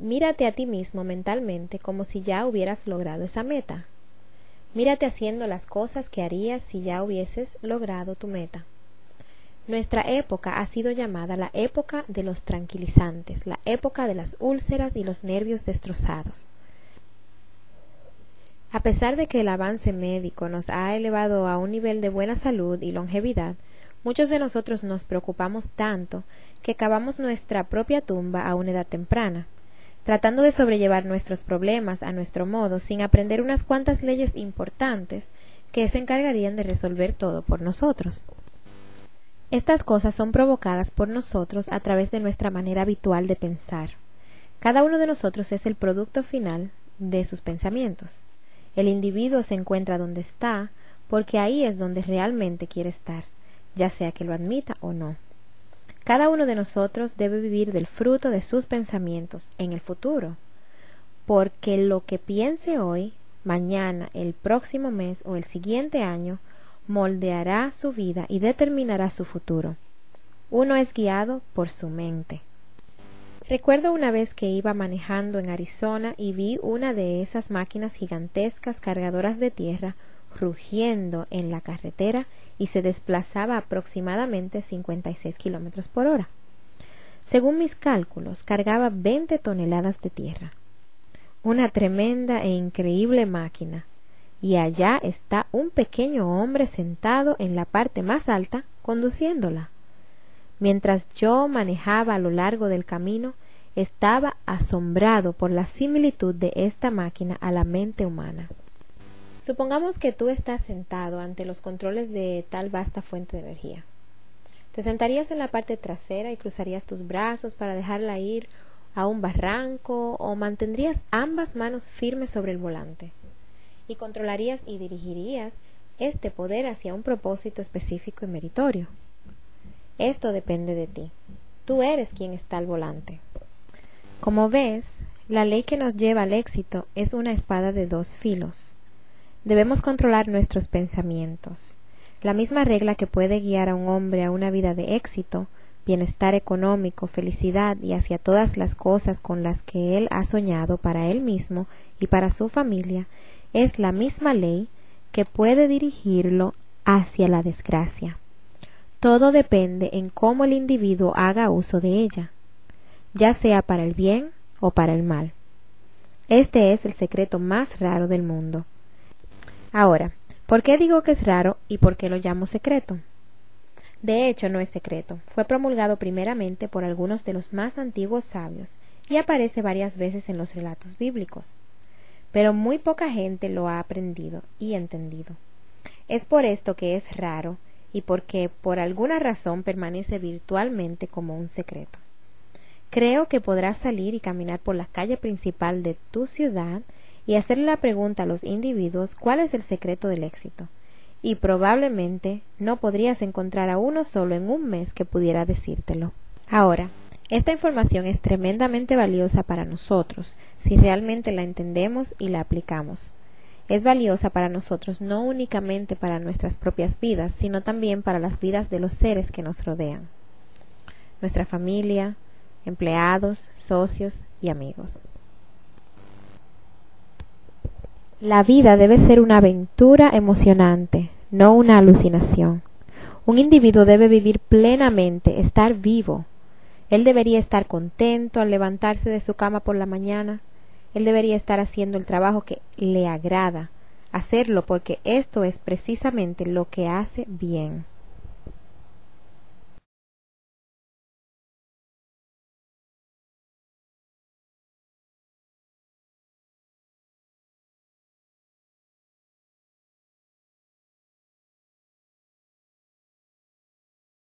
mírate a ti mismo mentalmente como si ya hubieras logrado esa meta. Mírate haciendo las cosas que harías si ya hubieses logrado tu meta. Nuestra época ha sido llamada la época de los tranquilizantes, la época de las úlceras y los nervios destrozados. A pesar de que el avance médico nos ha elevado a un nivel de buena salud y longevidad, muchos de nosotros nos preocupamos tanto que cavamos nuestra propia tumba a una edad temprana, tratando de sobrellevar nuestros problemas a nuestro modo sin aprender unas cuantas leyes importantes que se encargarían de resolver todo por nosotros. Estas cosas son provocadas por nosotros a través de nuestra manera habitual de pensar. Cada uno de nosotros es el producto final de sus pensamientos. El individuo se encuentra donde está porque ahí es donde realmente quiere estar, ya sea que lo admita o no. Cada uno de nosotros debe vivir del fruto de sus pensamientos en el futuro, porque lo que piense hoy, mañana, el próximo mes o el siguiente año moldeará su vida y determinará su futuro. Uno es guiado por su mente. Recuerdo una vez que iba manejando en Arizona y vi una de esas máquinas gigantescas cargadoras de tierra rugiendo en la carretera y se desplazaba aproximadamente 56 kilómetros por hora. Según mis cálculos, cargaba 20 toneladas de tierra. Una tremenda e increíble máquina. Y allá está un pequeño hombre sentado en la parte más alta, conduciéndola. Mientras yo manejaba a lo largo del camino, estaba asombrado por la similitud de esta máquina a la mente humana. Supongamos que tú estás sentado ante los controles de tal vasta fuente de energía. Te sentarías en la parte trasera y cruzarías tus brazos para dejarla ir a un barranco o mantendrías ambas manos firmes sobre el volante y controlarías y dirigirías este poder hacia un propósito específico y meritorio. Esto depende de ti. Tú eres quien está al volante. Como ves, la ley que nos lleva al éxito es una espada de dos filos. Debemos controlar nuestros pensamientos. La misma regla que puede guiar a un hombre a una vida de éxito, bienestar económico, felicidad y hacia todas las cosas con las que él ha soñado para él mismo y para su familia, es la misma ley que puede dirigirlo hacia la desgracia. Todo depende en cómo el individuo haga uso de ella, ya sea para el bien o para el mal. Este es el secreto más raro del mundo. Ahora, ¿por qué digo que es raro y por qué lo llamo secreto? De hecho, no es secreto. Fue promulgado primeramente por algunos de los más antiguos sabios y aparece varias veces en los relatos bíblicos. Pero muy poca gente lo ha aprendido y entendido. Es por esto que es raro y porque por alguna razón permanece virtualmente como un secreto. Creo que podrás salir y caminar por la calle principal de tu ciudad y hacerle la pregunta a los individuos cuál es el secreto del éxito, y probablemente no podrías encontrar a uno solo en un mes que pudiera decírtelo. Ahora, esta información es tremendamente valiosa para nosotros si realmente la entendemos y la aplicamos es valiosa para nosotros no únicamente para nuestras propias vidas, sino también para las vidas de los seres que nos rodean, nuestra familia, empleados, socios y amigos. La vida debe ser una aventura emocionante, no una alucinación. Un individuo debe vivir plenamente, estar vivo. Él debería estar contento al levantarse de su cama por la mañana, él debería estar haciendo el trabajo que le agrada, hacerlo porque esto es precisamente lo que hace bien.